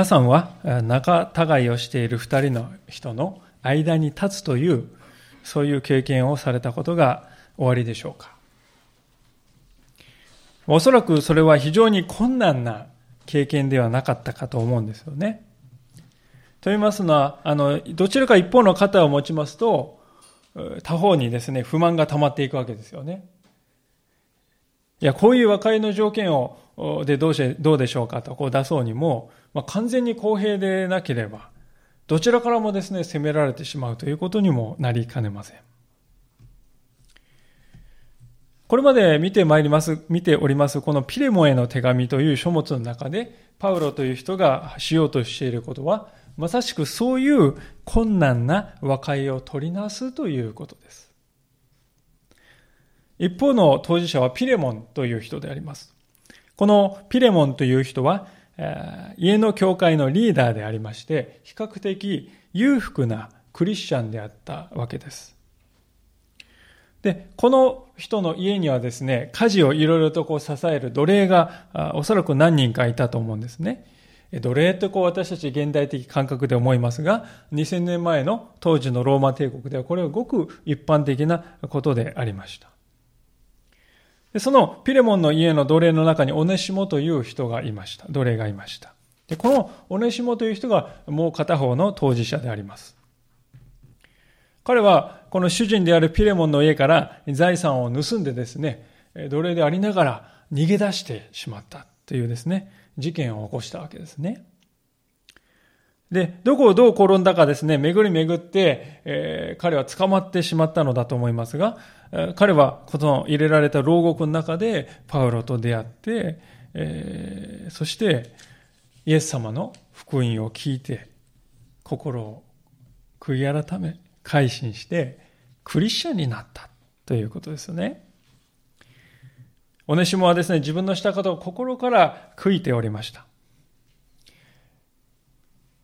皆さんは仲違いをしている二人の人の間に立つというそういう経験をされたことがおありでしょうかおそらくそれは非常に困難な経験ではなかったかと思うんですよね。と言いますのは、あの、どちらか一方の肩を持ちますと、他方にですね、不満が溜まっていくわけですよね。いや、こういう和解の条件を、でどうし、どうでしょうかとこう出そうにも、まあ、完全に公平でなければ、どちらからもですね、責められてしまうということにもなりかねません。これまで見てまいります、見ております、このピレモへの手紙という書物の中で、パウロという人がしようとしていることは、まさしくそういう困難な和解を取りなすということです。一方の当事者はピレモンという人であります。このピレモンという人は、家の教会のリーダーでありまして、比較的裕福なクリスチャンであったわけです。で、この人の家にはですね、家事をいろいろとこう支える奴隷がおそらく何人かいたと思うんですね。奴隷ってこう私たち現代的感覚で思いますが、2000年前の当時のローマ帝国ではこれはごく一般的なことでありました。でそのピレモンの家の奴隷の中にオネシモという人がいました。奴隷がいました。でこのオネシモという人がもう片方の当事者であります。彼はこの主人であるピレモンの家から財産を盗んでですね、奴隷でありながら逃げ出してしまったというですね、事件を起こしたわけですね。で、どこをどう転んだかですね、巡り巡って、えー、彼は捕まってしまったのだと思いますが、えー、彼はこの入れられた牢獄の中でパウロと出会って、えー、そしてイエス様の福音を聞いて、心を悔い改め、改心して、クリスチャンになったということですよね。オネシモはですね、自分のしたことを心から悔いておりました。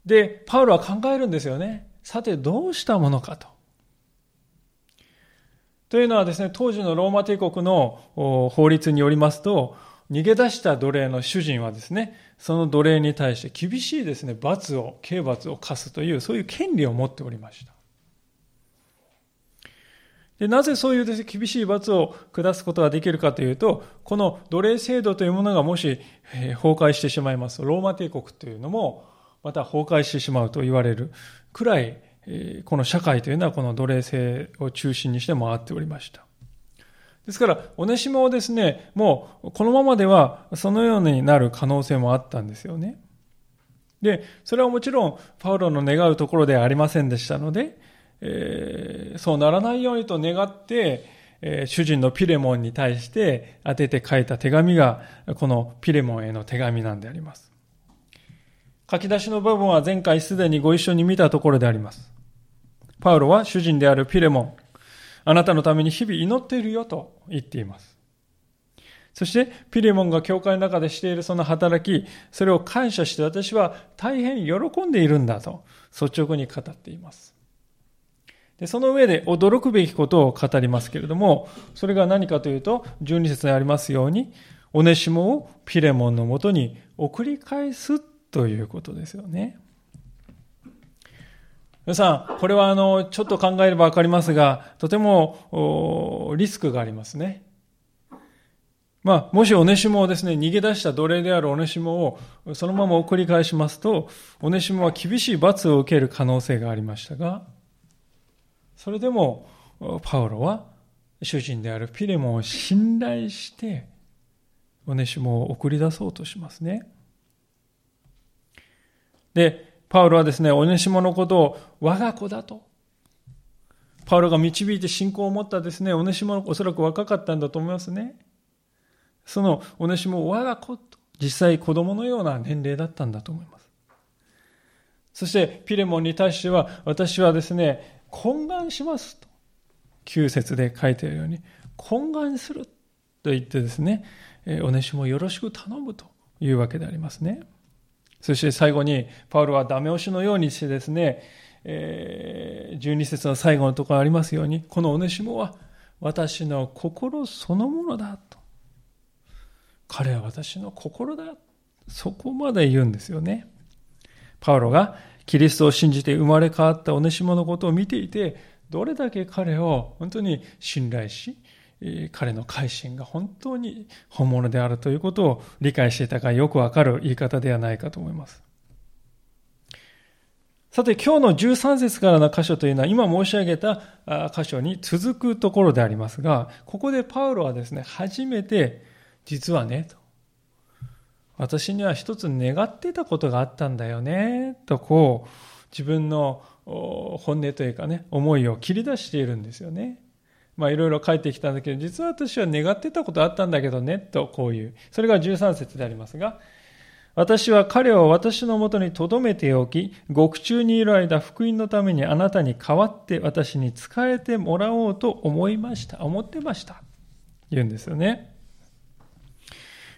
で、パウロは考えるんですよね。さて、どうしたものかと。というのはですね、当時のローマ帝国の法律によりますと、逃げ出した奴隷の主人はですね、その奴隷に対して厳しいですね、罰を、刑罰を課すという、そういう権利を持っておりました。でなぜそういうです、ね、厳しい罰を下すことができるかというと、この奴隷制度というものがもし、え崩壊してしまいますと、ローマ帝国というのも、また崩壊してしまうと言われるくらい、この社会というのはこの奴隷制を中心にして回っておりました。ですから、オネシモをですね、もうこのままではそのようになる可能性もあったんですよね。で、それはもちろんパウロの願うところではありませんでしたので、えー、そうならないようにと願って、えー、主人のピレモンに対して当てて書いた手紙が、このピレモンへの手紙なんであります。書き出しの部分は前回すでにご一緒に見たところであります。パウロは主人であるピレモン、あなたのために日々祈っているよと言っています。そして、ピレモンが教会の中でしているその働き、それを感謝して私は大変喜んでいるんだと率直に語っています。でその上で驚くべきことを語りますけれども、それが何かというと、12節にありますように、オネシモをピレモンのもとに送り返すということですよね。皆さん、これはあの、ちょっと考えればわかりますが、とてもリスクがありますね。まあ、もしオネシモをですね、逃げ出した奴隷であるオネシモをそのまま送り返しますと、オネシモは厳しい罰を受ける可能性がありましたが、それでもパウロは主人であるピレモンを信頼してオネシモを送り出そうとしますね。で、パウロはですね、オネシモのことを我が子だと。パウロが導いて信仰を持ったですね、オネシモおそらく若かったんだと思いますね。そのオネシモ我が子と、実際子供のような年齢だったんだと思います。そしてピレモンに対しては、私はですね、懇願しますと。9節で書いてあるように、懇願すると言ってですね、おねしもよろしく頼むというわけでありますね。そして最後に、パウロはダメ押しのようにしてですね、え12節の最後のところありますように、このおねしもは私の心そのものだと。彼は私の心だ。そこまで言うんですよね。パウロがキリストを信じて生まれ変わったオネシモのことを見ていて、どれだけ彼を本当に信頼し、彼の改心が本当に本物であるということを理解していたかよくわかる言い方ではないかと思います。さて今日の13節からの箇所というのは今申し上げた箇所に続くところでありますが、ここでパウロはですね、初めて実はね、と私には一つ願ってたことがあったんだよね、とこう自分の本音というかね、思いを切り出しているんですよね。まあいろいろ書いてきたんだけど、実は私は願ってたことあったんだけどね、とこういう。それが13節でありますが、私は彼を私のもとに留めておき、獄中にいる間、福音のためにあなたに代わって私に仕えてもらおうと思いました。思ってました。言うんですよね。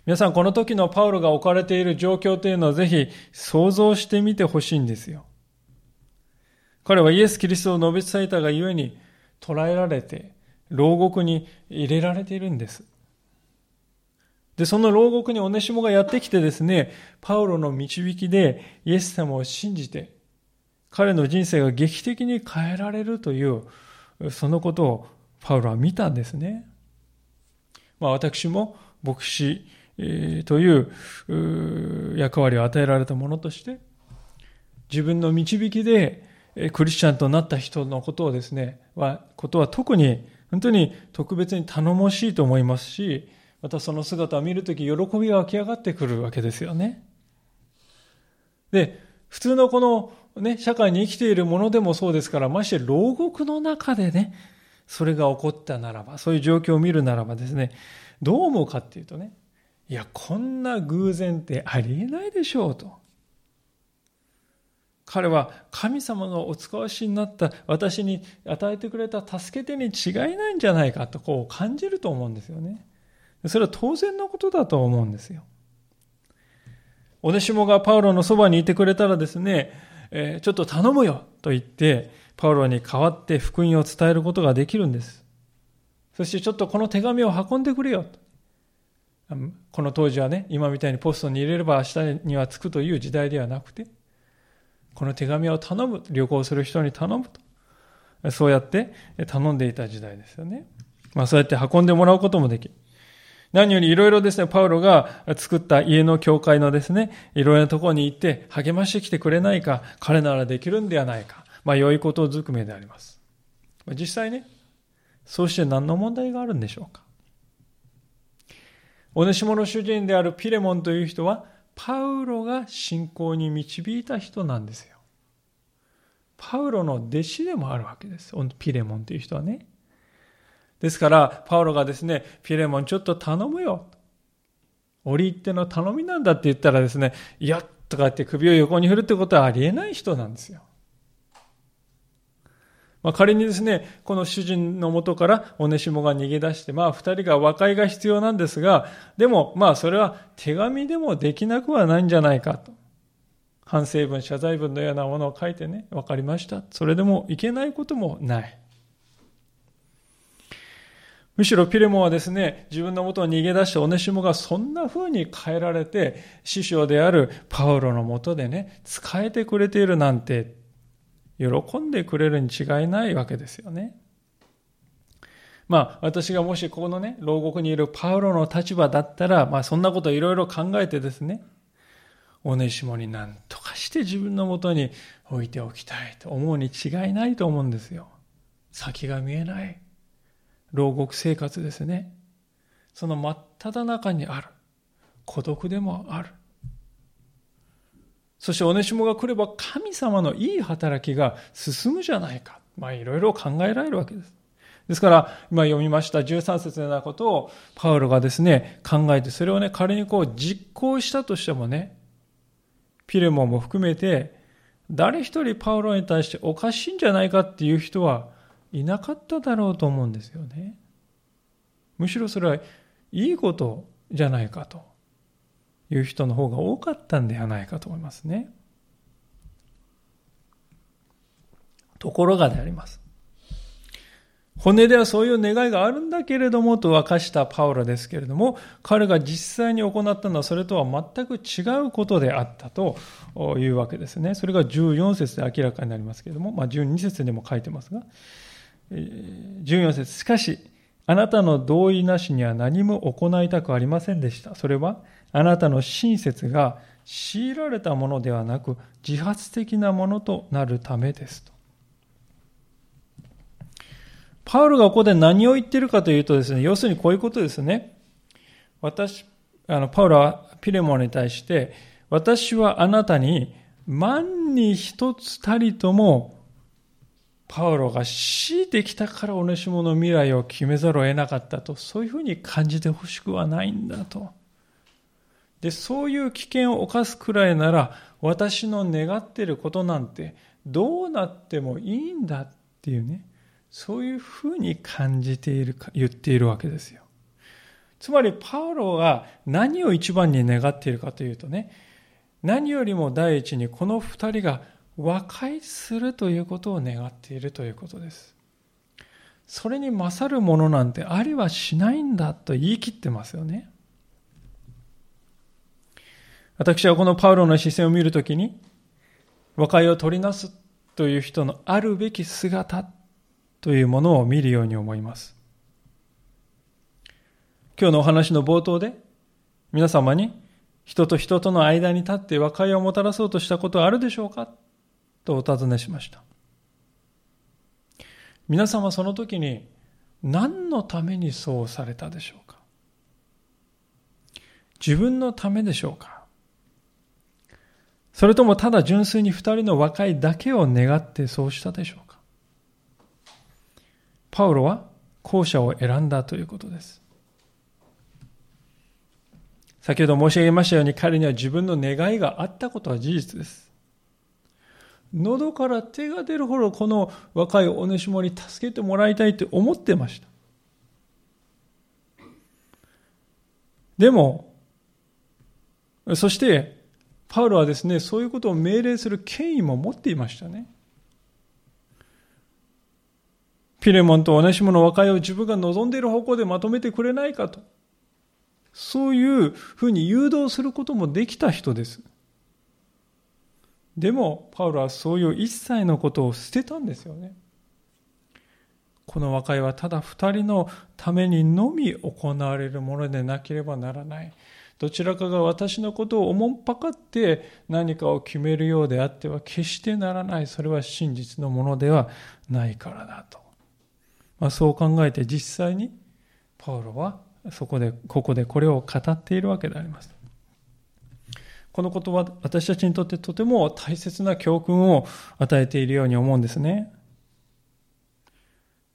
皆さん、この時のパウロが置かれている状況というのをぜひ想像してみてほしいんですよ。彼はイエス・キリストを述べ伝えたがゆえに捕らえられて、牢獄に入れられているんです。で、その牢獄にオネシモがやってきてですね、パウロの導きでイエス様を信じて、彼の人生が劇的に変えられるという、そのことをパウロは見たんですね。まあ私も牧師という役割を与えられたものとして、自分の導きでクリスチャンとなった人のことをですね、は、ことは特に本当に特別に頼もしいと思いますし、またその姿を見るとき喜びが湧き上がってくるわけですよね。で、普通のこのね、社会に生きているものでもそうですから、まして牢獄の中でね、それが起こったならば、そういう状況を見るならばですね、どう思うかっていうとね、いや、こんな偶然ってありえないでしょうと。彼は神様がお使わしになった私に与えてくれた助け手に違いないんじゃないかとこう感じると思うんですよね。それは当然のことだと思うんですよ。オネシモがパウロのそばにいてくれたらですね、えー、ちょっと頼むよと言って、パウロに代わって福音を伝えることができるんです。そしてちょっとこの手紙を運んでくれよと。この当時はね、今みたいにポストに入れれば明日には着くという時代ではなくて、この手紙を頼む、旅行する人に頼むと。そうやって頼んでいた時代ですよね。まあそうやって運んでもらうこともできる。何よりいろいろですね、パウロが作った家の教会のですね、いろいろなところに行って励ましてきてくれないか、彼ならできるんではないか。まあ良いことずくめであります。実際ね、そうして何の問題があるんでしょうか。お主の主人であるピレモンという人は、パウロが信仰に導いた人なんですよ。パウロの弟子でもあるわけです。ピレモンという人はね。ですから、パウロがですね、ピレモンちょっと頼むよ。折り入っての頼みなんだって言ったらですね、いや、とかって首を横に振るってことはありえない人なんですよ。まあ、仮にですね、この主人のもとからオネシモが逃げ出して、まあ二人が和解が必要なんですが、でもまあそれは手紙でもできなくはないんじゃないかと。反省文、謝罪文のようなものを書いてね、わかりました。それでもいけないこともない。むしろピレモンはですね、自分のもとに逃げ出したオネシモがそんな風に変えられて、師匠であるパウロのもとでね、使えてくれているなんて、喜んでくれるに違いないわけですよね。まあ、私がもしここのね、牢獄にいるパウロの立場だったら、まあ、そんなこといろいろ考えてですね、オネシモに何とかして自分のもとに置いておきたいと思うに違いないと思うんですよ。先が見えない。牢獄生活ですね。その真っ只中にある。孤独でもある。そしてオネシモが来れば神様のいい働きが進むじゃないか。まあいろいろ考えられるわけです。ですから、今読みました13節のようなことをパウロがですね、考えて、それをね、仮にこう実行したとしてもね、ピレモンも含めて、誰一人パウロに対しておかしいんじゃないかっていう人はいなかっただろうと思うんですよね。むしろそれはいいことじゃないかという人の方が多かったんではないかと思いますね。ところがであります。骨ではそういう願いがあるんだけれどもと明かしたパウロですけれども、彼が実際に行ったのはそれとは全く違うことであったというわけですね。それが14節で明らかになりますけれども、まあ、12節でも書いてますが、14節しかし、あなたの同意なしには何も行いたくありませんでした。それは、あなたの親切が強いられたものではなく、自発的なものとなるためですと。パウロがここで何を言ってるかというとですね、要するにこういうことですね。私、あの、パウロはピレモンに対して、私はあなたに万に一つたりとも、パウロが強いてきたからオネシモの未来を決めざるを得なかったと、そういうふうに感じてほしくはないんだと。で、そういう危険を冒すくらいなら、私の願っていることなんてどうなってもいいんだっていうね。そういうふうに感じているか、言っているわけですよ。つまり、パウロが何を一番に願っているかというとね、何よりも第一にこの二人が和解するということを願っているということです。それに勝るものなんてありはしないんだと言い切ってますよね。私はこのパウロの視線を見るときに、和解を取りなすという人のあるべき姿というものを見るように思います。今日のお話の冒頭で皆様に人と人との間に立って和解をもたらそうとしたことはあるでしょうか？とお尋ねしました。皆様その時に何のためにそうされたでしょうか？自分のためでしょうか？それともただ純粋に二人の和解だけを願ってそうしたでしょうか？パウロは後者を選んだということです。先ほど申し上げましたように彼には自分の願いがあったことは事実です。喉から手が出るほどこの若いおねしもに助けてもらいたいって思ってました。でも、そして、パウロはですね、そういうことを命令する権威も持っていましたね。ピレモンと同じもの和解を自分が望んでいる方向でまとめてくれないかと。そういうふうに誘導することもできた人です。でも、パウロはそういう一切のことを捨てたんですよね。この和解はただ二人のためにのみ行われるものでなければならない。どちらかが私のことをおもんぱかって何かを決めるようであっては決してならない。それは真実のものではないからだと。まあ、そう考えて実際にパウロはそこで、ここでこれを語っているわけであります。このことは私たちにとってとても大切な教訓を与えているように思うんですね。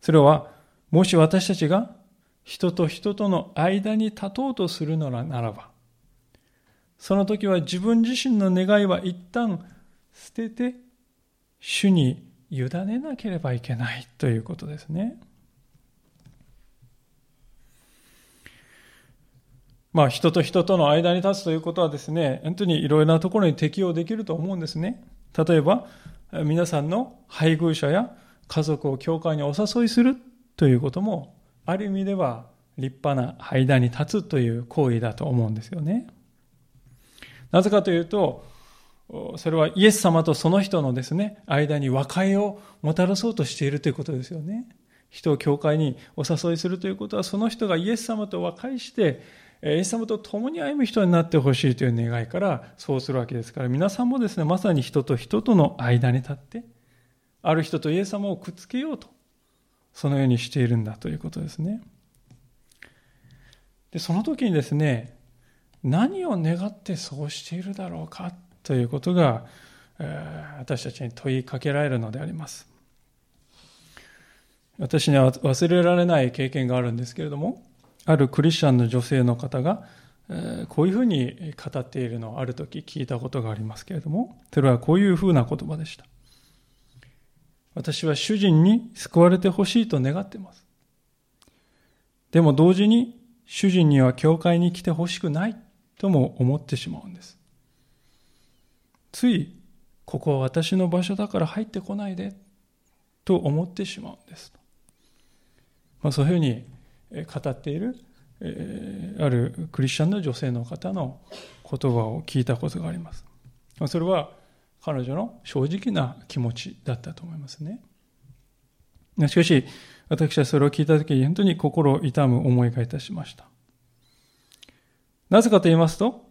それは、もし私たちが人と人との間に立とうとするのならば、その時は自分自身の願いは一旦捨てて、主に委ねなければいけないということですね。まあ人と人との間に立つということはですね、本当にいろいろなところに適用できると思うんですね。例えば、皆さんの配偶者や家族を教会にお誘いするということも、ある意味では立派な間に立つという行為だと思うんですよね。なぜかというと、それはイエス様とその人のですね、間に和解をもたらそうとしているということですよね。人を教会にお誘いするということは、その人がイエス様と和解して、イエス様と共に歩む人になってほしいという願いからそうするわけですから、皆さんもですね、まさに人と人との間に立って、ある人とイエス様をくっつけようと、そのようにしているんだということですね。で、その時にですね、何を願ってそうしているだろうかということが、私たちに問いかけられるのであります。私には忘れられない経験があるんですけれども、あるクリスチャンの女性の方が、こういうふうに語っているのをある時聞いたことがありますけれども、それはこういうふうな言葉でした。私は主人に救われてほしいと願っています。でも同時に主人には教会に来てほしくないとも思ってしまうんです。つい、ここは私の場所だから入ってこないでと思ってしまうんです。まあ、そういうふうに語っている、えー、あるクリスチャンの女性の方の言葉を聞いたことがあります。それは彼女の正直な気持ちだったと思いますね。しかし、私はそれを聞いたときに本当に心を痛む思いがいたしました。なぜかと言いますと、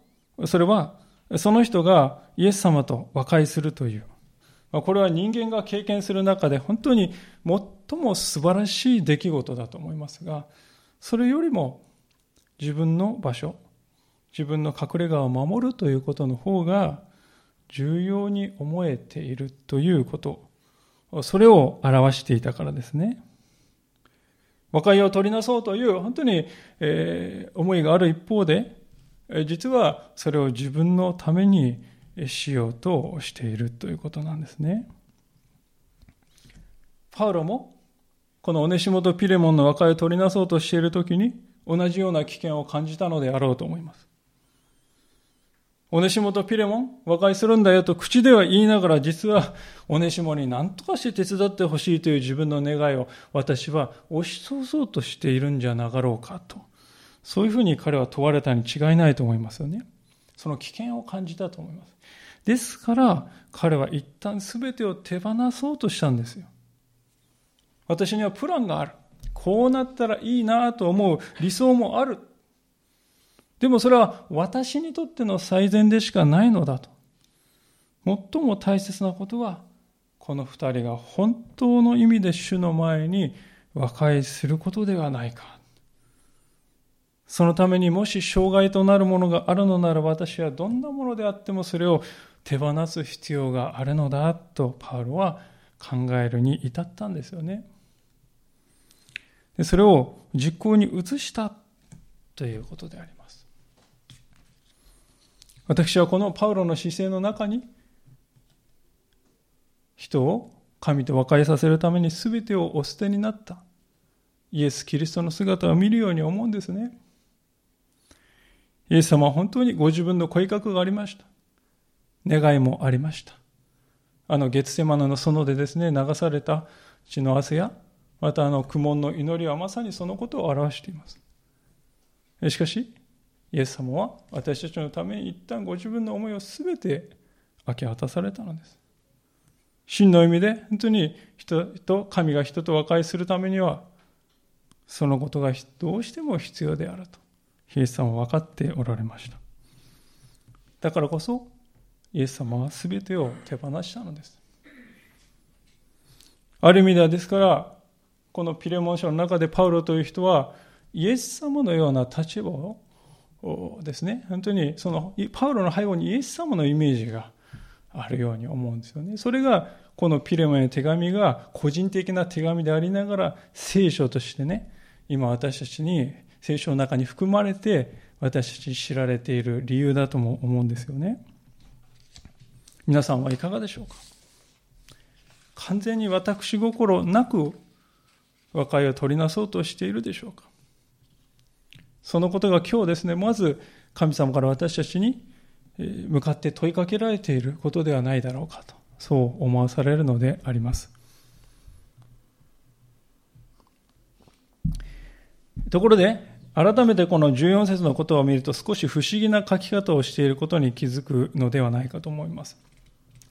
それはその人がイエス様と和解するという、これは人間が経験する中で本当に最も素晴らしい出来事だと思いますが、それよりも自分の場所、自分の隠れ家を守るということの方が重要に思えているということ、それを表していたからですね。和解を取りなそうという本当に、えー、思いがある一方で、実はそれを自分のためにしようとしているということなんですね。パウロもこのオネシモとピレモンの和解を取りなそうとしているときに同じような危険を感じたのであろうと思います。オネシモとピレモン、和解するんだよと口では言いながら、実はオネシモに何とかして手伝ってほしいという自分の願いを私は押し通そうとしているんじゃなかろうかと。そういうふうに彼は問われたに違いないと思いますよね。その危険を感じたと思います。ですから、彼は一旦全てを手放そうとしたんですよ。私にはプランがある。こうなったらいいなと思う理想もある。でもそれは私にとっての最善でしかないのだと。最も大切なことは、この二人が本当の意味で主の前に和解することではないか。そのためにもし障害となるものがあるのなら私はどんなものであってもそれを手放す必要があるのだとパウロは考えるに至ったんですよね。でそれを実行に移したということであります。私はこのパウロの姿勢の中に人を神と和解させるために全てをお捨てになったイエス・キリストの姿を見るように思うんですね。イエス様は本当にご自分の声格がありました。願いもありました。あの月セマナの園でですね、流された血の汗や、またあの苦悶の祈りはまさにそのことを表しています。しかし、イエス様は私たちのために一旦ご自分の思いを全て明け渡されたのです。真の意味で本当に人と神が人と和解するためにはそのことがどうしても必要であるとイエス様は分かっておられました。だからこそイエス様は全てを手放したのです。ある意味ではですからこのピレモン書の中でパウロという人はイエス様のような立場をですね、本当にそのパウロの背後にイエス様のイメージがあるように思うんですよね。それがこのピレモンの手紙が個人的な手紙でありながら聖書としてね、今私たちに聖書の中に含まれて私たち知られている理由だとも思うんですよね。皆さんはいかがでしょうか？完全に私心なく和解を取りなそうとしているでしょうか？そのことが今日ですね、まず神様から私たちに向かって問いかけられていることではないだろうかと、そう思わされるのであります。ところで、改めてこの14節のことを見ると少し不思議な書き方をしていることに気づくのではないかと思います。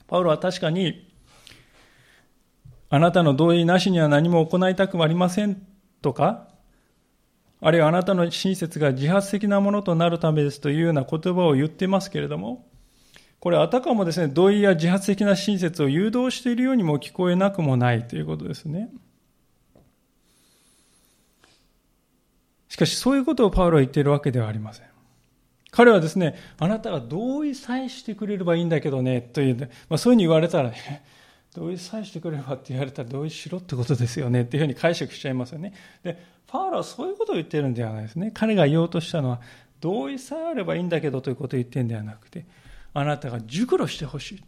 パウロは確かに、あなたの同意なしには何も行いたくありませんとか、あるいはあなたの親切が自発的なものとなるためですというような言葉を言ってますけれども、これあたかもですね、同意や自発的な親切を誘導しているようにも聞こえなくもないということですね。しかしそういうことをパウロは言っているわけではありません。彼はですね、あなたが同意さえしてくれればいいんだけどね、という、ねまあ、そういうふうに言われたらね、同意さえしてくれればって言われたら同意しろってことですよねっていうふうに解釈しちゃいますよね。で、パウロはそういうことを言ってるんではないですね。彼が言おうとしたのは、同意さえあればいいんだけどということを言ってるんではなくて、あなたが熟慮してほしい。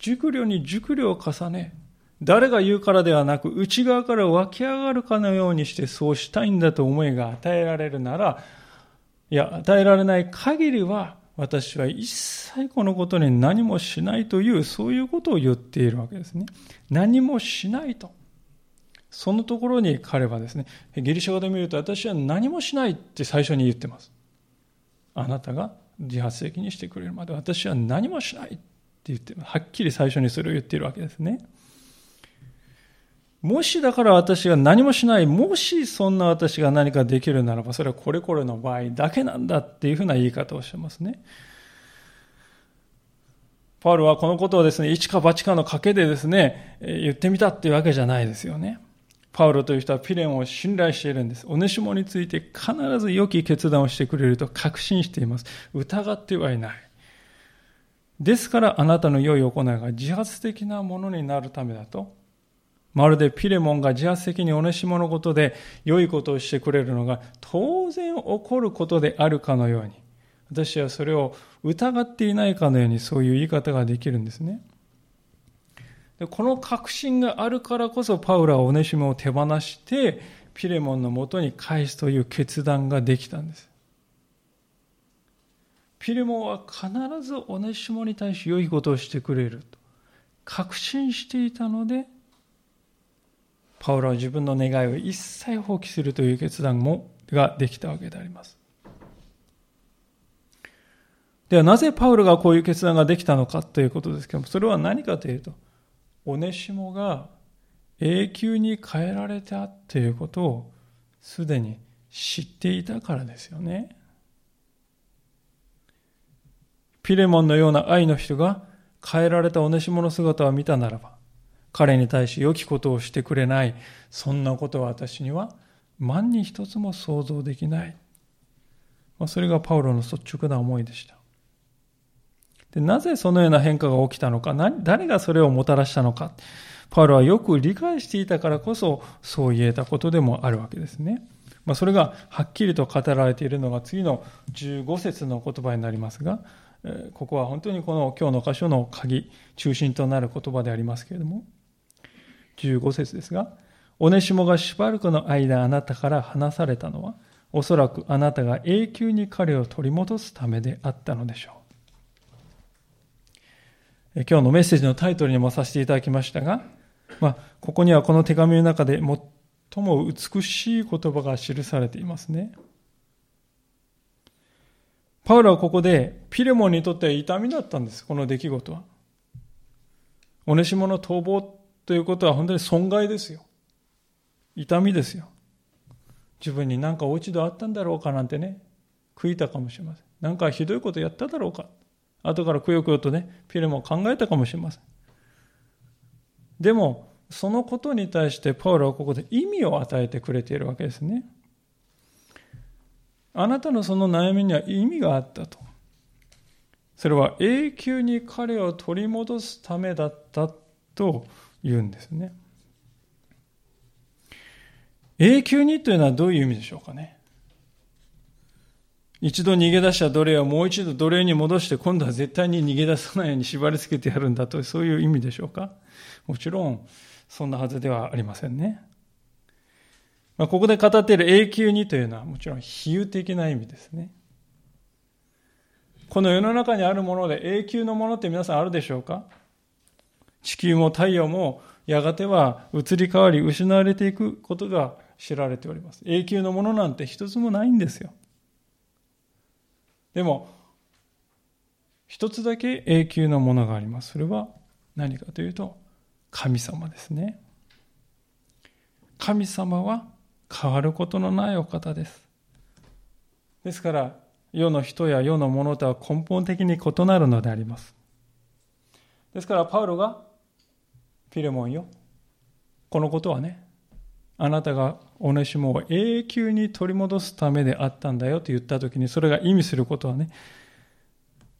熟慮に熟慮を重ね、誰が言うからではなく、内側から湧き上がるかのようにしてそうしたいんだと思いが与えられるなら、いや、与えられない限りは、私は一切このことに何もしないという、そういうことを言っているわけですね。何もしないと。そのところに彼はですね、ギリシャ語で見ると私は何もしないって最初に言ってます。あなたが自発的にしてくれるまで私は何もしないって言って、はっきり最初にそれを言っているわけですね。もしだから私が何もしない、もしそんな私が何かできるならば、それはこれこれの場合だけなんだっていうふうな言い方をしてますね。パウルはこのことをですね、一か八かの賭けでですね、言ってみたっていうわけじゃないですよね。パウロという人はピレンを信頼しているんです。オネシモについて必ず良き決断をしてくれると確信しています。疑ってはいない。ですからあなたの良い行いが自発的なものになるためだと、まるでピレモンが自発的にオネシモのことで良いことをしてくれるのが当然起こることであるかのように、私はそれを疑っていないかのようにそういう言い方ができるんですね。でこの確信があるからこそパウラはオネシモを手放してピレモンのもとに返すという決断ができたんです。ピレモンは必ずオネシモに対し良いことをしてくれると確信していたのでパウラは自分の願いを一切放棄するという決断もができたわけであります。ではなぜパウロがこういう決断ができたのかということですけども、それは何かというと、オネシモが永久に変えられたということをすでに知っていたからですよね。ピレモンのような愛の人が変えられたオネシモの姿を見たならば、彼に対し良きことをしてくれない、そんなことは私には万に一つも想像できない。まあそれがパウロの率直な思いでした。でなぜそのような変化が起きたのか？誰がそれをもたらしたのか？パウロはよく理解していたからこそ、そう言えたことでもあるわけですね。まあ、それがはっきりと語られているのが次の15節の言葉になりますが、ここは本当にこの今日の箇所の鍵、中心となる言葉でありますけれども、15節ですが、オネシモがしばらくの間あなたから離されたのは、おそらくあなたが永久に彼を取り戻すためであったのでしょう。今日のメッセージのタイトルにもさせていただきましたが、まあ、ここにはこの手紙の中で最も美しい言葉が記されていますね。パウロはここでピレモンにとっては痛みだったんです、この出来事は。オネシモの逃亡ということは本当に損害ですよ。痛みですよ。自分に何か落ち度あったんだろうかなんてね、悔いたかもしれません。何かひどいことやっただろうか。後からくよくよとね、ピレも考えたかもしれません。でも、そのことに対してパウロはここで意味を与えてくれているわけですね。あなたのその悩みには意味があったと。それは永久に彼を取り戻すためだったと言うんですね。永久にというのはどういう意味でしょうかね。一度逃げ出した奴隷をもう一度奴隷に戻して今度は絶対に逃げ出さないように縛り付けてやるんだとそういう意味でしょうかもちろんそんなはずではありませんね。まあ、ここで語っている永久にというのはもちろん比喩的な意味ですね。この世の中にあるもので永久のものって皆さんあるでしょうか地球も太陽もやがては移り変わり失われていくことが知られております。永久のものなんて一つもないんですよ。でも、一つだけ永久のものがあります。それは何かというと、神様ですね。神様は変わることのないお方です。ですから、世の人や世のものとは根本的に異なるのであります。ですから、パウロが、ピレモンよ、このことはね、あなたがオネシモを永久に取り戻すためであったんだよと言った時にそれが意味することはね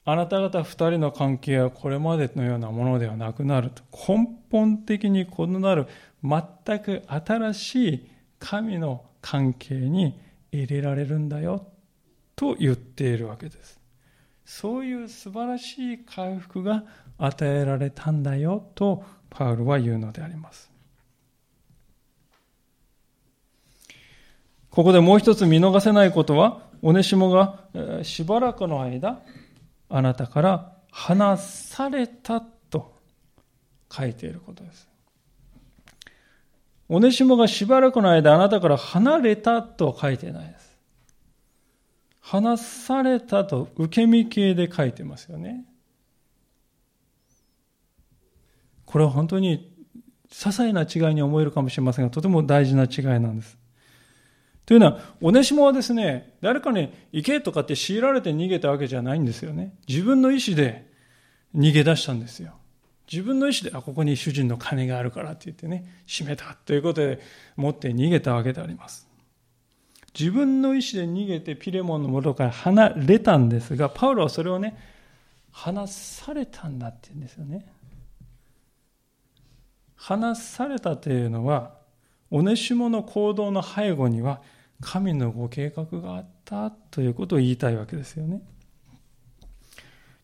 あなた方二人の関係はこれまでのようなものではなくなると。根本的に異なる全く新しい神の関係に入れられるんだよと言っているわけです。そういう素晴らしい回復が与えられたんだよとパウルは言うのでありますここでもう一つ見逃せないことは、オネシモがしばらくの間、あなたから離されたと書いていることです。オネシモがしばらくの間あなたから離れたと書いてないです。離されたと受け身形で書いてますよね。これは本当に些細な違いに思えるかもしれませんが、とても大事な違いなんです。というのは、オネシモはですね、誰かに行けとかって強いられて逃げたわけじゃないんですよね。自分の意思で逃げ出したんですよ。自分の意思で、あ、ここに主人の金があるからって言ってね、閉めたということで持って逃げたわけであります。自分の意思で逃げてピレモンの元から離れたんですが、パウロはそれをね、離されたんだって言うんですよね。離されたというのは、おねしもの行動の背後には、神のご計画があったということを言いたいわけですよね。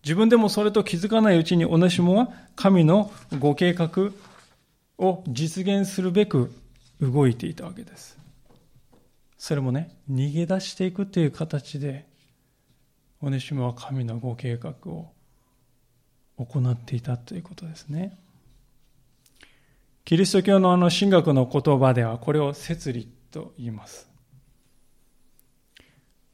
自分でもそれと気づかないうちにオネシモは神のご計画を実現するべく動いていたわけです。それもね、逃げ出していくという形で、オネシモは神のご計画を行っていたということですね。キリスト教のあの神学の言葉ではこれを摂理と言います。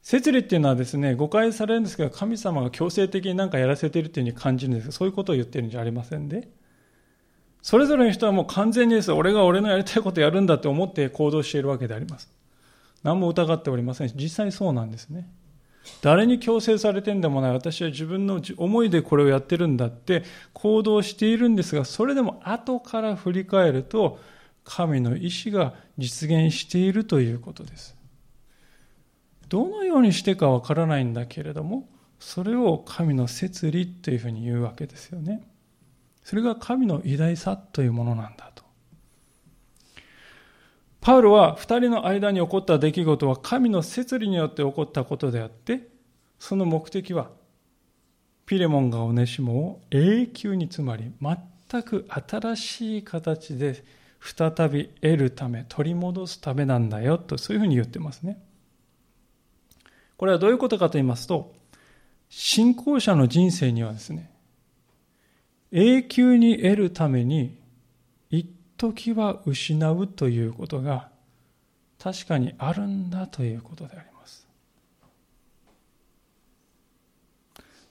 摂理っていうのはですね、誤解されるんですが、神様が強制的に何かやらせているというふうに感じるんですそういうことを言ってるんじゃありませんで、それぞれの人はもう完全にです、俺が俺のやりたいことやるんだって思って行動しているわけであります。何も疑っておりませんし、実際そうなんですね。誰に強制されてんでもない、私は自分の思いでこれをやってるんだって行動しているんですが、それでも後から振り返ると、神の意志が実現しているということです。どのようにしてかわからないんだけれども、それを神の摂理というふうに言うわけですよね。それが神の偉大さというものなんだ。パウロは二人の間に起こった出来事は神の摂理によって起こったことであって、その目的は、ピレモンがオネシモを永久につまり全く新しい形で再び得るため、取り戻すためなんだよと、そういうふうに言ってますね。これはどういうことかと言いますと、信仰者の人生にはですね、永久に得るために、時は失うということが確かにあるんだということであります。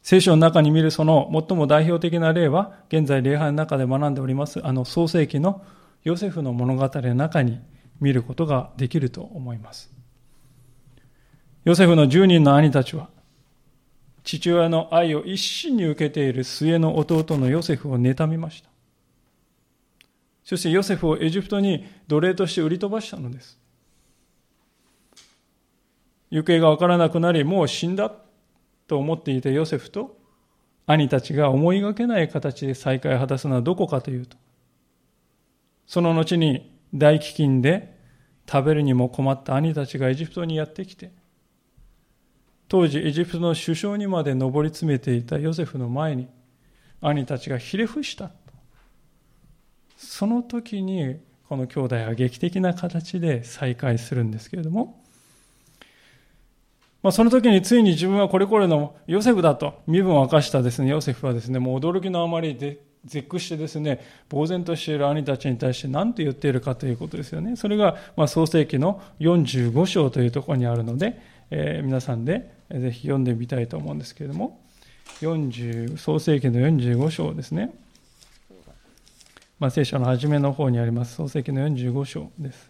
聖書の中に見るその最も代表的な例は、現在礼拝の中で学んでおります、あの創世記のヨセフの物語の中に見ることができると思います。ヨセフの10人の兄たちは、父親の愛を一心に受けている末の弟のヨセフを妬みました。そしてヨセフをエジプトに奴隷として売り飛ばしたのです。行方がわからなくなり、もう死んだと思っていたヨセフと兄たちが思いがけない形で再会を果たすのはどこかというと、その後に大飢饉で食べるにも困った兄たちがエジプトにやってきて、当時エジプトの首相にまで上り詰めていたヨセフの前に兄たちがひれ伏したその時にこの兄弟は劇的な形で再会するんですけれども、まあ、その時についに自分はこれこれのヨセフだと身分を明かしたですねヨセフはですねもう驚きのあまりで絶句してですね呆然としている兄たちに対して何と言っているかということですよねそれがまあ創世記の45章というところにあるので、えー、皆さんでぜひ読んでみたいと思うんですけれども、40創世記の45章ですね。まあ、聖書の初めの方にあります創世記の45章です。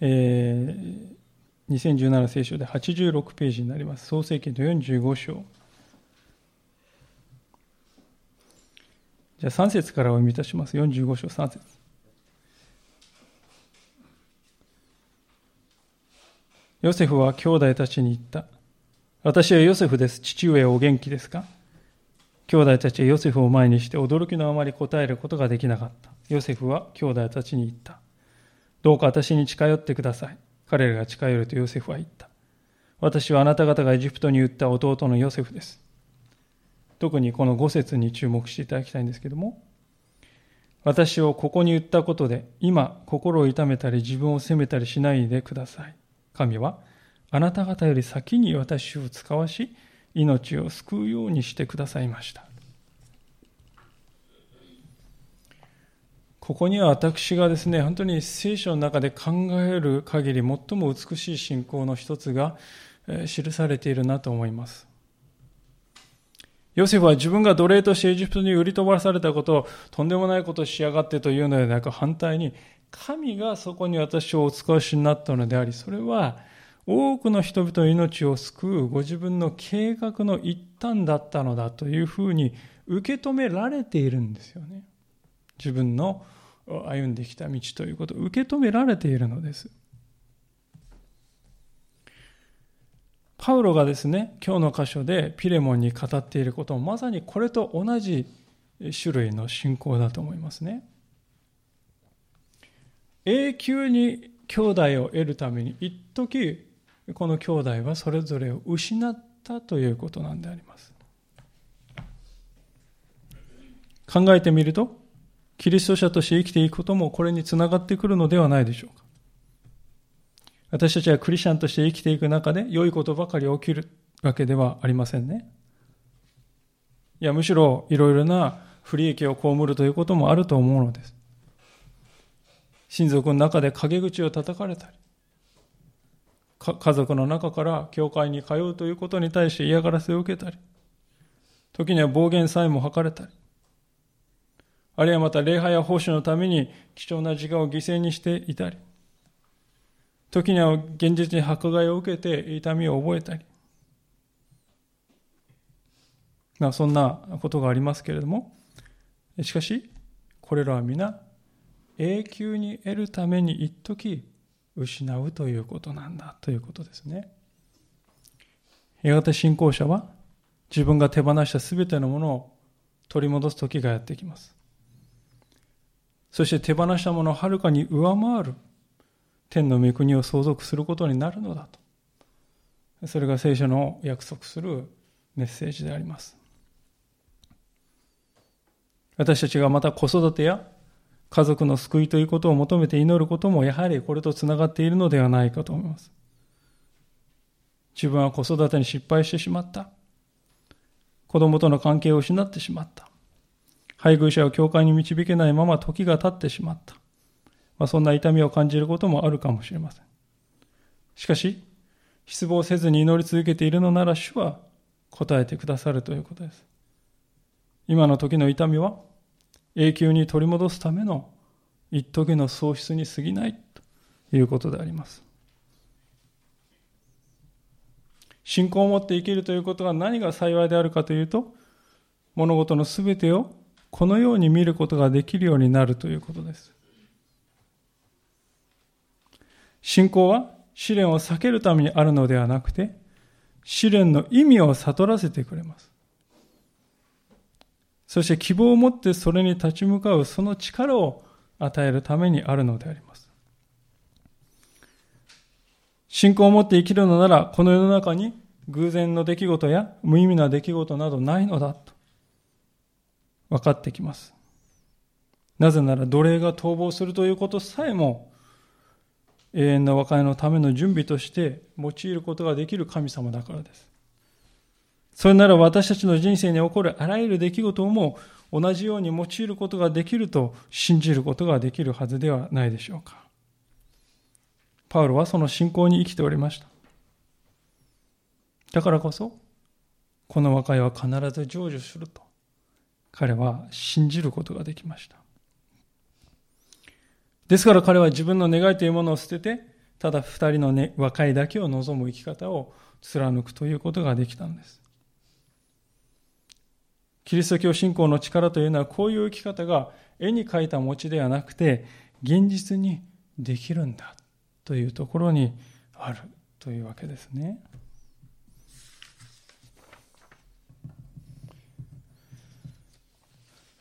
えー、2017聖書で86ページになります。創世記の45章。じゃあ3節からお読みいたします。45章3節ヨセフは兄弟たちに言った。私はヨセフです。父上お元気ですか？兄弟たちはヨセフを前にして驚きのあまり答えることができなかった。ヨセフは兄弟たちに言った。どうか私に近寄ってください。彼らが近寄るとヨセフは言った。私はあなた方がエジプトに言った弟のヨセフです。特にこの5節に注目していただきたいんですけども、私をここに言ったことで、今、心を痛めたり自分を責めたりしないでください。神は、あなた方より先に私を使わし、命を救うようにしてくださいました。ここには私がですね、本当に聖書の中で考える限り最も美しい信仰の一つが記されているなと思います。ヨセフは自分が奴隷としてエジプトに売り飛ばされたことをとんでもないことをしやがってというのではなく反対に神がそこに私をお使わしになったのでありそれは多くの人々の命を救うご自分の計画の一端だったのだというふうに受け止められているんですよね。自分の歩んできた道ということを受け止められているのです。パウロがですね、今日の箇所でピレモンに語っていることもまさにこれと同じ種類の信仰だと思いますね。永久に兄弟を得るために一時この兄弟はそれぞれを失ったということなんであります。考えてみると、キリスト者として生きていくこともこれにつながってくるのではないでしょうか。私たちはクリスチャンとして生きていく中で良いことばかり起きるわけではありませんね。いや、むしろいろいろな不利益を被るということもあると思うのです。親族の中で陰口を叩かれたり、家族の中から教会に通うということに対して嫌がらせを受けたり、時には暴言さえも吐かれたり、あるいはまた礼拝や奉仕のために貴重な時間を犠牲にしていたり、時には現実に迫害を受けて痛みを覚えたり、まあそんなことがありますけれども、しかし、これらは皆永久に得るために一時失うということなんだということですね。やがて信仰者は自分が手放した全てのものを取り戻す時がやってきます。そして手放したものをはるかに上回る天の御国を相続することになるのだと。それが聖書の約束するメッセージであります。私たちがまた子育てや家族の救いということを求めて祈ることもやはりこれとつながっているのではないかと思います。自分は子育てに失敗してしまった。子供との関係を失ってしまった。配偶者を教会に導けないまま時が経ってしまった。まあ、そんな痛みを感じることもあるかもしれません。しかし、失望せずに祈り続けているのなら主は答えてくださるということです。今の時の痛みは永久に取り戻すための一時の喪失に過ぎないということであります。信仰を持って生きるということは何が幸いであるかというと、物事のすべてをこのように見ることができるようになるということです。信仰は試練を避けるためにあるのではなくて、試練の意味を悟らせてくれます。そして希望を持ってそれに立ち向かうその力を与えるためにあるのであります。信仰を持って生きるのなら、この世の中に偶然の出来事や無意味な出来事などないのだと分かってきます。なぜなら奴隷が逃亡するということさえも永遠の和解のための準備として用いることができる神様だからです。それなら私たちの人生に起こるあらゆる出来事をも同じように用いることができると信じることができるはずではないでしょうか。パウロはその信仰に生きておりました。だからこそ、この和解は必ず成就すると彼は信じることができました。ですから彼は自分の願いというものを捨てて、ただ二人の、ね、和解だけを望む生き方を貫くということができたんです。キリスト教信仰の力というのはこういう生き方が絵に描いた餅ではなくて現実にできるんだというところにあるというわけですね。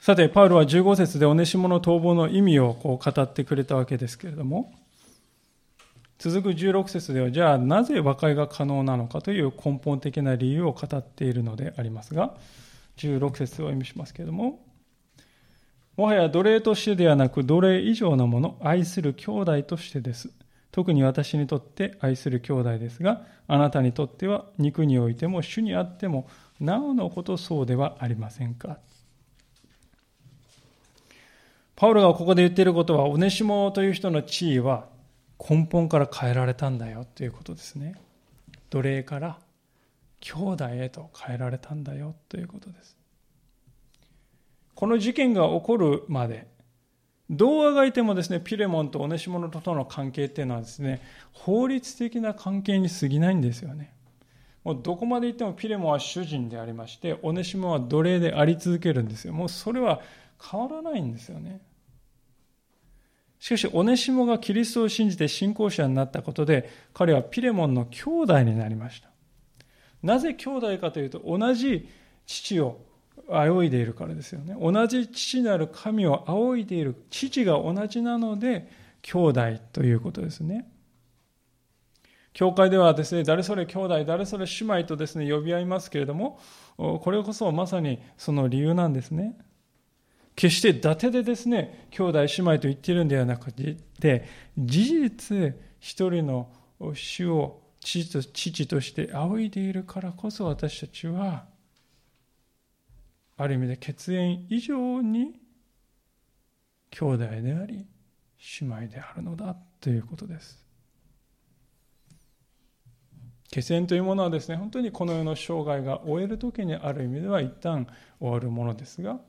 さて、パウロは15節でオネシモの逃亡の意味をこう語ってくれたわけですけれども、続く16節では、じゃあなぜ和解が可能なのかという根本的な理由を語っているのでありますが、16節を意味しますけれども、もはや奴隷としてではなく奴隷以上のもの、愛する兄弟としてです。特に私にとって愛する兄弟ですが、あなたにとっては肉においても主にあっても、なおのことそうではありませんか。パウロがここで言っていることは、オネシモという人の地位は根本から変えられたんだよということですね。奴隷から兄弟へと変えられたんだよということです。この事件が起こるまで、どうあがいてもですね、ピレモンとオネシモのとの関係っていうのはですね、法律的な関係に過ぎないんですよね。もうどこまで行ってもピレモンは主人でありまして、オネシモは奴隷であり続けるんですよ。もうそれは変わらないんですよね。しかし、オネシモがキリストを信じて信仰者になったことで、彼はピレモンの兄弟になりました。なぜ兄弟かというと、同じ父を仰いでいるからですよね。同じ父なる神を仰いでいる。父が同じなので、兄弟ということですね。教会ではですね、誰それ兄弟、誰それ姉妹とですね、呼び合いますけれども、これこそまさにその理由なんですね。決して伊達でですね、兄弟姉妹と言っているんではなくて、事実一人の主を父と父として仰いでいるからこそ私たちは、ある意味で血縁以上に兄弟であり、姉妹であるのだということです。血縁というものはですね、本当にこの世の生涯が終える時にある意味では一旦終わるものですが、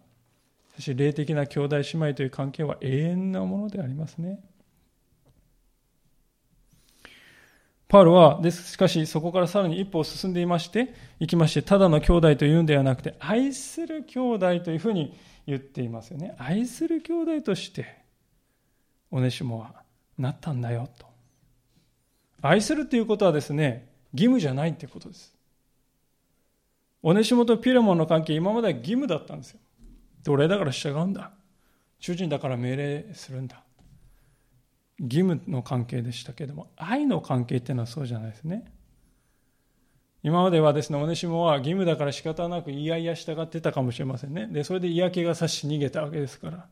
そし霊的な兄弟姉妹という関係は永遠なものでありますね。パウロは、です、しかしそこからさらに一歩進んでいまして、行きまして、ただの兄弟というんではなくて、愛する兄弟というふうに言っていますよね。愛する兄弟として、おねしもはなったんだよと。愛するということはですね、義務じゃないっていうことです。おねしもとピレモンの関係、今までは義務だったんですよ。奴隷だから従うんだ。主人だから命令するんだ。義務の関係でしたけども、愛の関係っていうのはそうじゃないですね。今まではですね、おねしもは義務だから仕方なくいやいや従ってたかもしれませんね。で、それで嫌気がさし逃げたわけですから。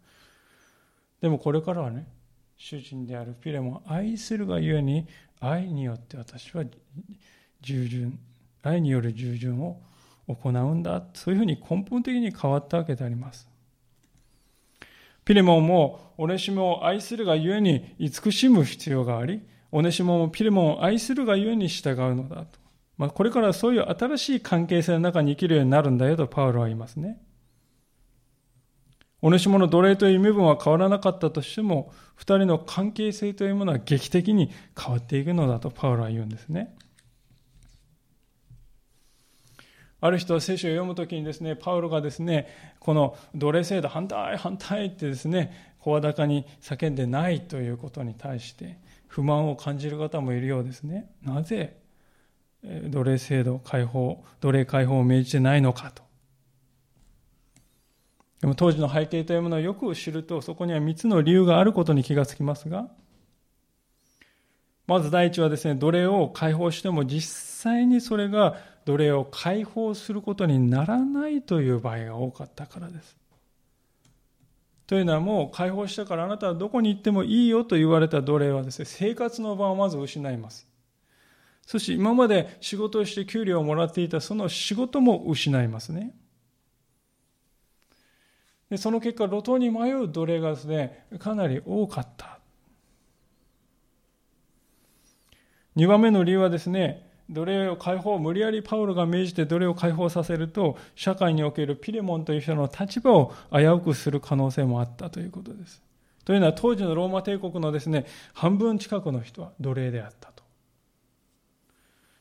でもこれからはね、主人であるピレモン愛するがゆえに、愛によって私は従順、愛による従順を行うんだ。そういうふうに根本的に変わったわけであります。ピレモンもオネシモを愛するがゆえに慈しむ必要があり、オネシモもピレモンを愛するがゆえに従うのだと。まあ、これからそういう新しい関係性の中に生きるようになるんだよとパウロは言いますね。オネシモの奴隷という身分は変わらなかったとしても、二人の関係性というものは劇的に変わっていくのだとパウロは言うんですね。ある人は聖書を読むときにですね、パウロがですね、この奴隷制度反対、反対ってですね、声高に叫んでないということに対して不満を感じる方もいるようですね。なぜ奴隷制度解放、奴隷解放を命じてないのかと。でも当時の背景というものをよく知ると、そこには3つの理由があることに気がつきますが、まず第一はですね、奴隷を解放しても実際にそれが奴隷を解放することにならないという場合が多かったからです。というのはもう解放したからあなたはどこに行ってもいいよと言われた奴隷はですね、生活の場をまず失います。そして今まで仕事をして給料をもらっていたその仕事も失いますね。でその結果、路頭に迷う奴隷がですね、かなり多かった。2番目の理由はですね、奴隷を解放、無理やりパウロが命じて奴隷を解放させると、社会におけるピレモンという人の立場を危うくする可能性もあったということです。というのは当時のローマ帝国のですね、半分近くの人は奴隷であったと。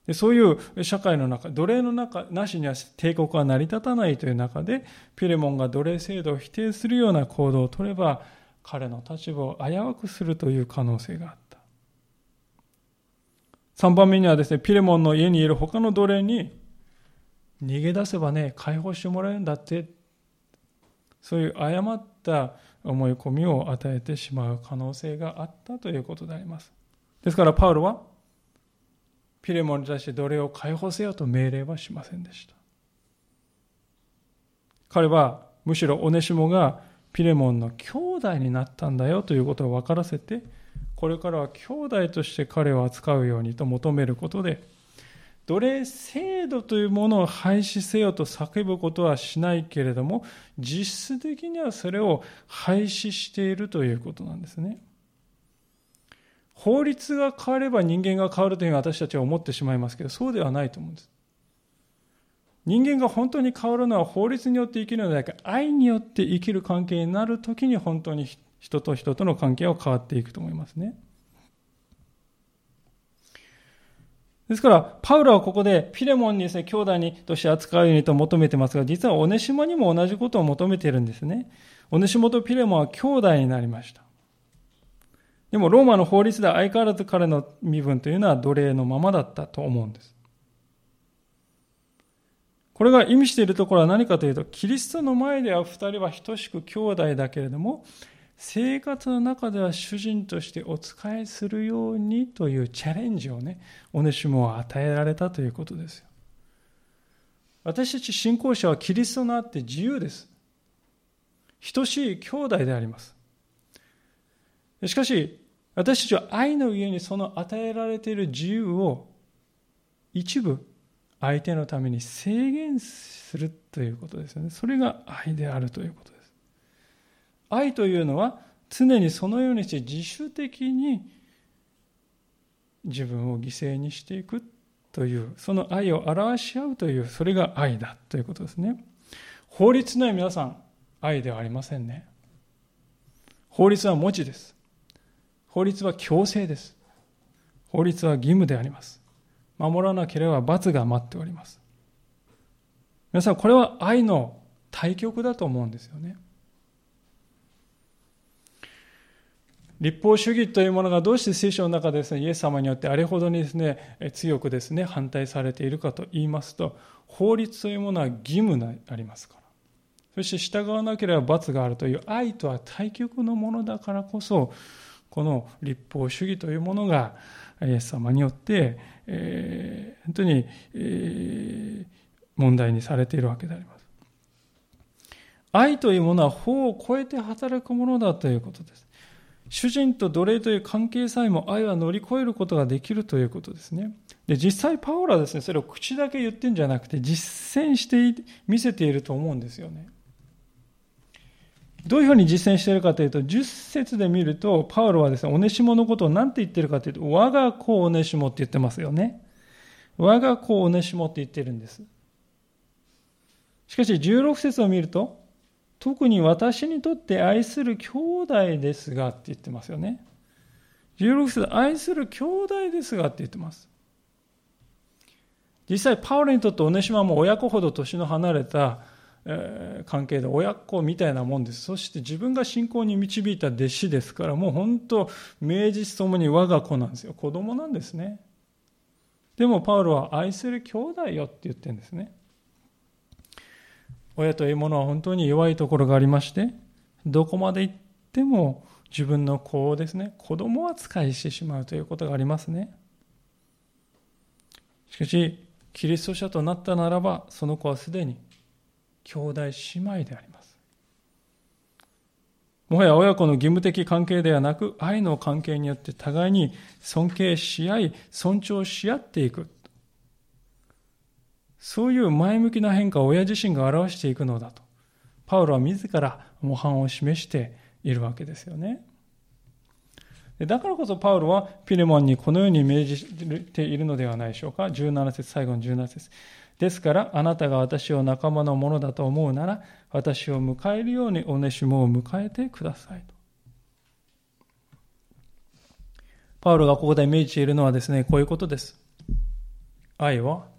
でそういう社会の中、奴隷の中なしには帝国は成り立たないという中で、ピレモンが奴隷制度を否定するような行動を取れば、彼の立場を危うくするという可能性があった。3番目にはですね、ピレモンの家にいる他の奴隷に、逃げ出せばね、解放してもらえるんだって、そういう誤った思い込みを与えてしまう可能性があったということであります。ですから、パウロは、ピレモンに対して奴隷を解放せよと命令はしませんでした。彼は、むしろオネシモがピレモンの兄弟になったんだよということを分からせて、これからは兄弟として彼を扱うようにと求めることで、奴隷制度というものを廃止せよと叫ぶことはしないけれども、実質的にはそれを廃止しているということなんですね。法律が変われば人間が変わるというふうに私たちは思ってしまいますけど、そうではないと思うんです。人間が本当に変わるのは法律によって生きるのではなく、愛によって生きる関係になるときに本当に人と人との関係は変わっていくと思いますね。ですから、パウロはここでピレモンにですね、兄弟にとして扱うようにと求めてますが、実はオネシモにも同じことを求めているんですね。オネシモとピレモンは兄弟になりました。でも、ローマの法律では相変わらず彼の身分というのは奴隷のままだったと思うんです。これが意味しているところは何かというと、キリストの前では二人は等しく兄弟だけれども、生活の中では主人としてお仕えするようにというチャレンジをね、オネシモは与えられたということですよ。私たち信仰者はキリストのあって自由です。等しい兄弟であります。しかし、私たちは愛の上にその与えられている自由を一部相手のために制限するということですよね。それが愛であるということ。愛というのは常にそのようにして自主的に自分を犠牲にしていくという、その愛を表し合うという、それが愛だということですね。法律の皆さん、愛ではありませんね。法律は文字です。法律は強制です。法律は義務であります。守らなければ罰が待っております。皆さん、これは愛の対極だと思うんですよね。立法主義というものがどうして聖書の中でですね、イエス様によってあれほどにですね、強くですね、反対されているかと言いますと、法律というものは義務でありますから。そして従わなければ罰があるという愛とは対極のものだからこそ、この立法主義というものが、イエス様によって、えー、本当に、えー、問題にされているわけであります。愛というものは法を超えて働くものだということです。主人と奴隷という関係さえも愛は乗り越えることができるということですね。で、実際パウロはですね、それを口だけ言ってんじゃなくて実践して見せていると思うんですよね。どういうふうに実践しているかというと、10節で見ると、パウロはですね、オネシモのことを何て言ってるかというと、我が子オネシモって言ってますよね。我が子オネシモって言ってるんです。しかし、16節を見ると、特に私にとって愛する兄弟ですがって言ってますよね。16節、愛する兄弟ですがって言ってます。実際、パウロにとってオネシマも親子ほど年の離れた関係で親子みたいなもんです。そして自分が信仰に導いた弟子ですから、もう本当、名実ともに我が子なんですよ。子供なんですね。でもパウロは愛する兄弟よって言ってるんですね。親というものは本当に弱いところがありまして、どこまで行っても自分の子をですね、子供扱いしてしまうということがありますね。しかし、キリスト者となったならば、その子はすでに兄弟姉妹であります。もはや親子の義務的関係ではなく、愛の関係によって互いに尊敬し合い、尊重し合っていく。そういう前向きな変化を親自身が表していくのだと。パウロは自ら模範を示しているわけですよね。だからこそパウロはピレモンにこのように命じているのではないでしょうか。17節、最後の17節。ですから、あなたが私を仲間のものだと思うなら、私を迎えるようにおねしもを迎えてくださいと。パウロがここで命じているのはですね、こういうことです。愛は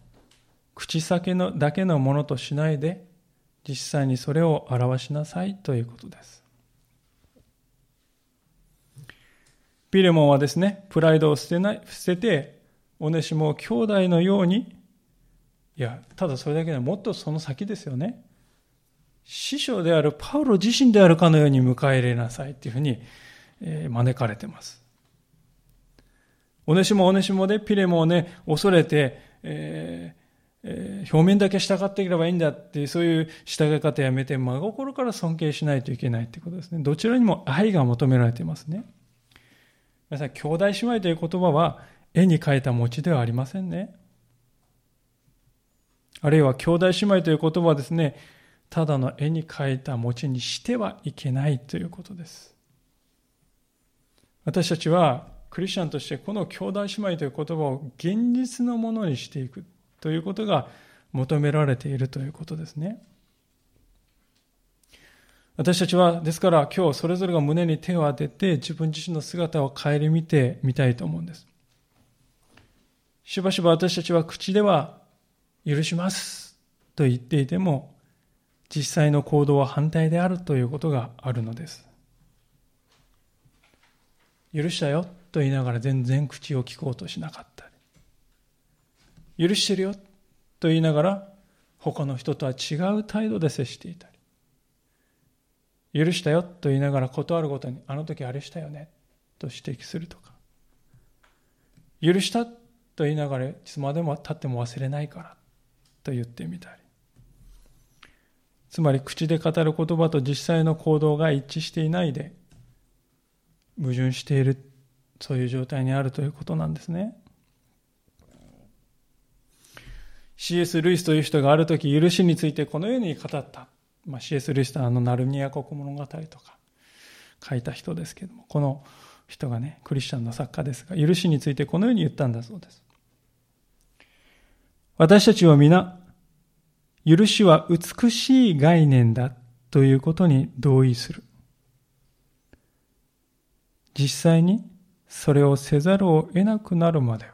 口先のだけのものとしないで、実際にそれを表しなさいということです。ピレモンはですね、プライドを捨てない、捨てて、おねしも兄弟のようにいや、ただそれだけでもっとその先ですよね。師匠であるパウロ自身であるかのように迎え入れなさいっていうふうに、え招かれてます。おねしもおねしもでピレモンをね、恐れて、ええ、表面だけ従っていればいいんだっていう、そういう従い方やめて、真心から尊敬しないといけないということですね。どちらにも愛が求められていますね。皆さん、兄弟姉妹という言葉は、絵に描いた餅ではありませんね。あるいは兄弟姉妹という言葉はですね、ただの絵に描いた餅にしてはいけないということです。私たちはクリスチャンとしてこの兄弟姉妹という言葉を現実のものにしていくということが求められているということですね。私たちは、ですから今日それぞれが胸に手を当てて自分自身の姿を顧みてみたいと思うんです。しばしば私たちは口では許しますと言っていても、実際の行動は反対であるということがあるのです。許したよと言いながら全然口を聞こうとしなかった、許してるよと言いながら他の人とは違う態度で接していたり、許したよと言いながら断るごとに、あの時あれしたよねと指摘するとか、許したと言いながらいつまでも経っても忘れないからと言ってみたり、つまり口で語る言葉と実際の行動が一致していないで、矛盾しているそういう状態にあるということなんですね。C.S. ルイスという人がある時許しについてこのように語った、まあ、C.S. ルイスとあのナルニア国物語とか書いた人ですけどもこの人がねクリスチャンの作家ですが許しについてこのように言ったんだそうです私たちは皆許しは美しい概念だということに同意する実際にそれをせざるを得なくなるまでは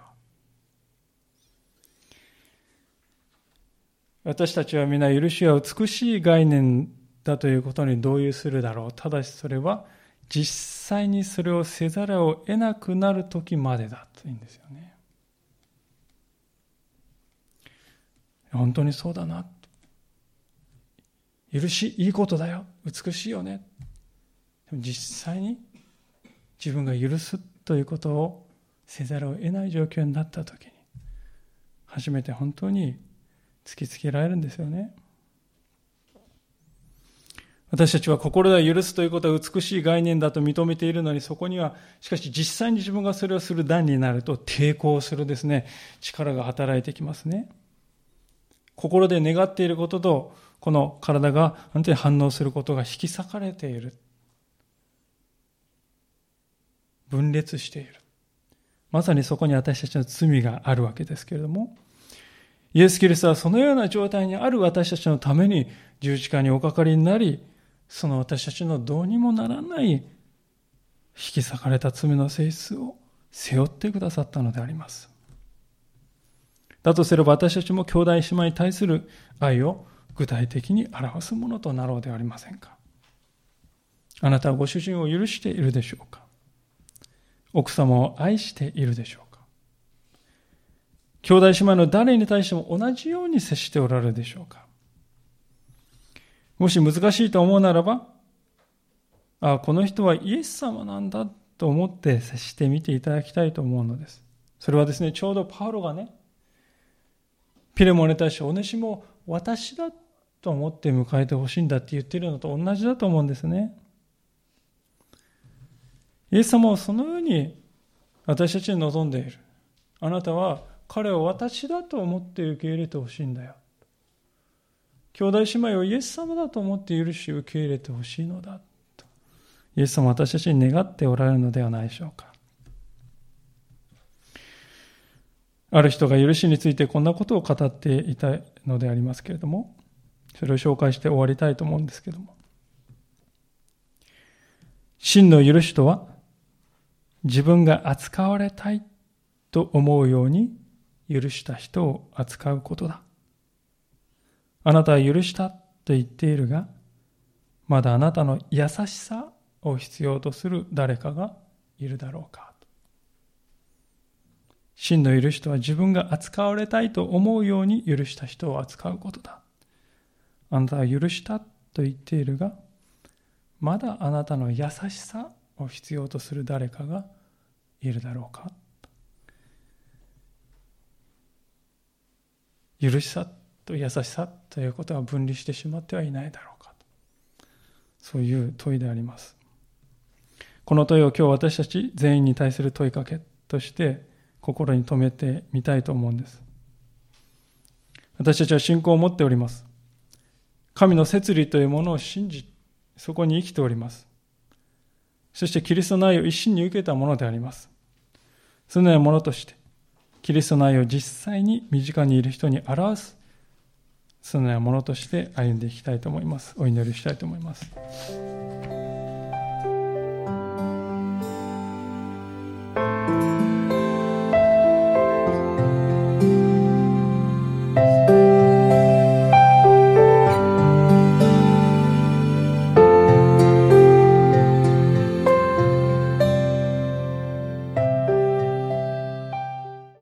私たちは皆許しは美しい概念だということに同意するだろう。ただしそれは実際にそれをせざるを得なくなる時までだというんですよね。本当にそうだな。許しいいことだよ。美しいよね。でも実際に自分が許すということをせざるを得ない状況になった時に初めて本当に突きつけられるんですよね。私たちは心では許すということは美しい概念だと認めているのにそこにはしかし実際に自分がそれをする段になると抵抗するですね力が働いてきますね。心で願っていることとこの体が本当に反応することが引き裂かれている。分裂している。まさにそこに私たちの罪があるわけですけれども、イエス・キリストはそのような状態にある私たちのために十字架におかかりになり、その私たちのどうにもならない引き裂かれた罪の性質を背負ってくださったのであります。だとすれば私たちも兄弟姉妹に対する愛を具体的に表すものとなろうではありませんか。あなたはご主人を許しているでしょうか奥様を愛しているでしょうか兄弟姉妹の誰に対しても同じように接しておられるでしょうか？もし難しいと思うならば、ああこの人はイエス様なんだと思って接してみていただきたいと思うのです。それはですね、ちょうどパウロがね、ピレモンに対してお主も私だと思って迎えてほしいんだって言ってるのと同じだと思うんですね。イエス様はそのように私たちに望んでいる。あなたは彼を私だと思って受け入れてほしいんだよ。兄弟姉妹をイエス様だと思って許し受け入れてほしいのだと。イエス様は私たちに願っておられるのではないでしょうか。ある人が許しについてこんなことを語っていたのでありますけれども、それを紹介して終わりたいと思うんですけども。真の許しとは、自分が扱われたいと思うように許した人を扱うことだ。あなたは許したと言っているが、まだあなたの優しさを必要とする誰かがいるだろうか。真の許しとは自分が扱われたいと思うように許した人を扱うことだ。あなたは許したと言っているが、まだあなたの優しさを必要とする誰かがいるだろうか許しさと優しさということが分離してしまってはいないだろうかそういう問いであります。この問いを今日私たち全員に対する問いかけとして心に留めてみたいと思うんです。私たちは信仰を持っております。神の摂理というものを信じそこに生きております。そしてキリストの愛を一心に受けたものであります。そのようなものとしてキリストの愛を実際に身近にいる人に表すそのようなものとして歩んでいきたいと思います。お祈りしたいと思います。